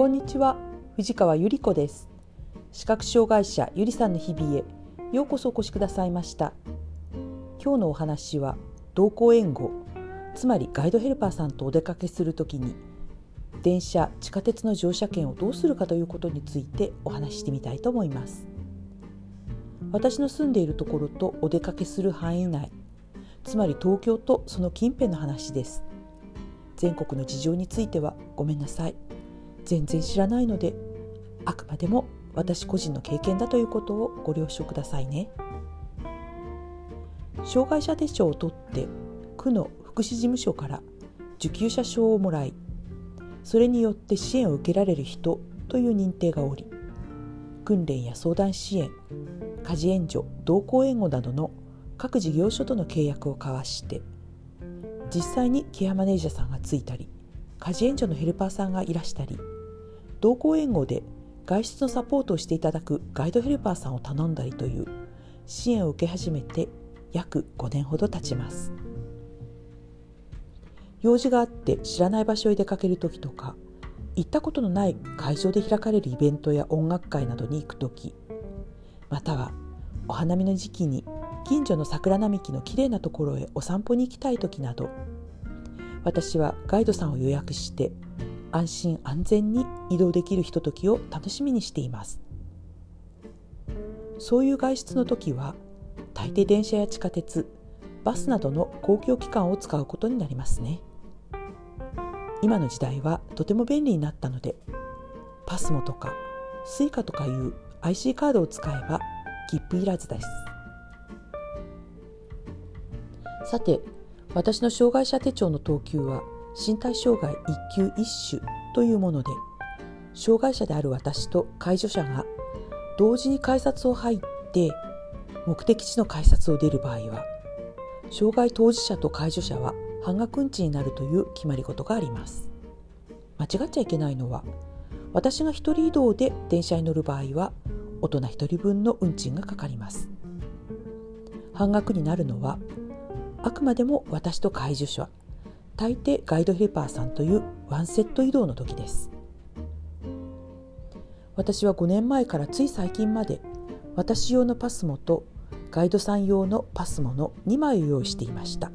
こんにちは。藤川ゆり子です。視覚障害者ゆりさんの日々へようこそお越しくださいました。今日のお話は同行援護つまりガイドヘルパーさんとお出かけするときに電車地下鉄の乗車券をどうするかということについてお話ししてみたいと思います。私の住んでいるところとお出かけする範囲内つまり東京とその近辺の話です。全国の事情についてはごめんなさい。全然知らないのであくまでも私個人の経験だということをご了承くださいね。障害者手帳を取って区の福祉事務所から受給者証をもらいそれによって支援を受けられる人という認定がおり訓練や相談支援家事援助同行援護などの各事業所との契約を交わして実際にケアマネージャーさんがついたり家事援助のヘルパーさんがいらしたり同行援護で外出のサポートをしていただくガイドヘルパーさんを頼んだりという支援を受け始めて約5年ほど経ちます。用事があって知らない場所へ出かける時とか行ったことのない会場で開かれるイベントや音楽会などに行く時またはお花見の時期に近所の桜並木のきれいなところへお散歩に行きたい時など私はガイドさんを予約して安心安全に移動できるひとときを楽しみにしています。そういう外出の時は大抵電車や地下鉄バスなどの公共機関を使うことになりますね。今の時代はとても便利になったのでパスモとか Suica とかいう IC カードを使えば切符いらずです。さて私の障害者手帳の等級は身体障害1級1種というもので障害者である私と介助者が同時に改札を入って目的地の改札を出る場合は障害当事者と介助者は半額運賃になるという決まり事があります。間違っちゃいけないのは私が一人移動で電車に乗る場合は大人一人分の運賃がかかります。半額になるのはあくまでも私と介助者大抵ガイドヘルパーさんというワンセット移動の時です。私は5年前からつい最近まで私用のパスモとガイドさん用のパスモの2枚を用意していました。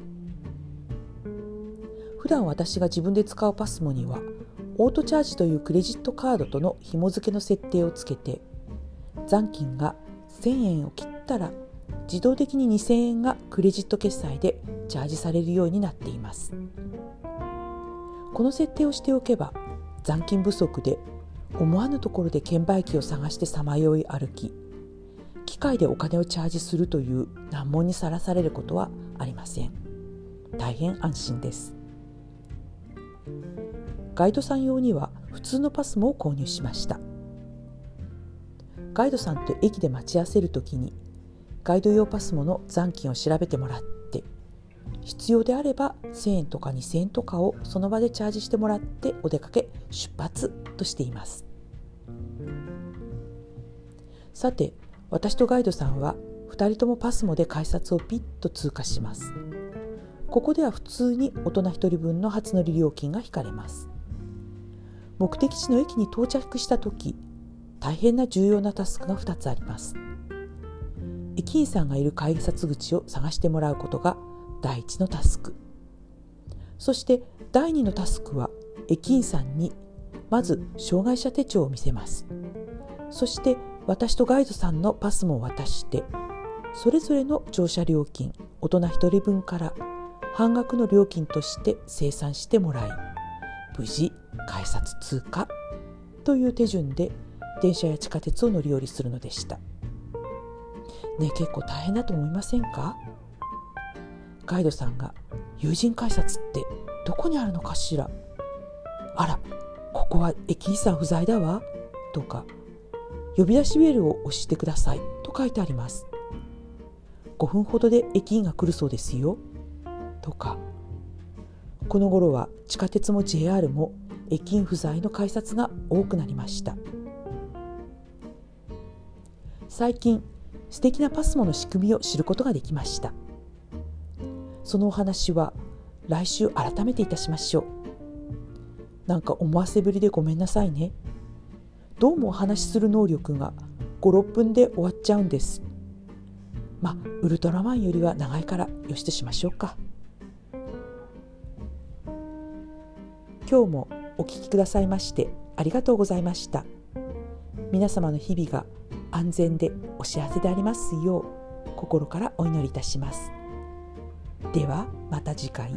普段私が自分で使うパスモにはオートチャージというクレジットカードとの紐付けの設定をつけて残金が1000円を切ったら自動的に2000円がクレジット決済でチャージされるようになっています。この設定をしておけば残金不足で思わぬところで券売機を探してさまよい歩き機械でお金をチャージするという難問にさらされることはありません。大変安心です。ガイドさん用には普通のパスも購入しました。ガイドさんと駅で待ち合わせるときにガイド用パスモの残金を調べてもらって必要であれば1000円とか2000円とかをその場でチャージしてもらってお出かけ出発としています。さて私とガイドさんは2人ともパスモで改札をピッと通過します。ここでは普通に大人1人分の初乗り料金が引かれます。目的地の駅に到着した時大変な重要なタスクが2つあります。駅員さんがいる改札口を探してもらうことが第一のタスクそして第二のタスクは駅員さんにまず障害者手帳を見せますそして私とガイドさんのパスも渡してそれぞれの乗車料金大人1人分から半額の料金として生産してもらい無事改札通過という手順で電車や地下鉄を乗り降りするのでした。ね結構大変だと思いませんか？ガイドさんが「友人改札ってどこにあるのかしら?」「あらここは駅員さん不在だわ」とか「呼び出しベルを押してください」と書いてあります。5分ほどで駅員が来るそうですよ。とかこの頃は地下鉄も JR も駅員不在の改札が多くなりました。最近素敵なパスモの仕組みを知ることができました。そのお話は来週改めていたしましょう。なんか思わせぶりでごめんなさいね。どうもお話しする能力が56分で終わっちゃうんです。まあウルトラマンよりは長いからよしとしましょうか。今日もお聞きくださいましてありがとうございました。皆様の日々が安全でお幸せでありますよう心からお祈りいたしますではまた次回。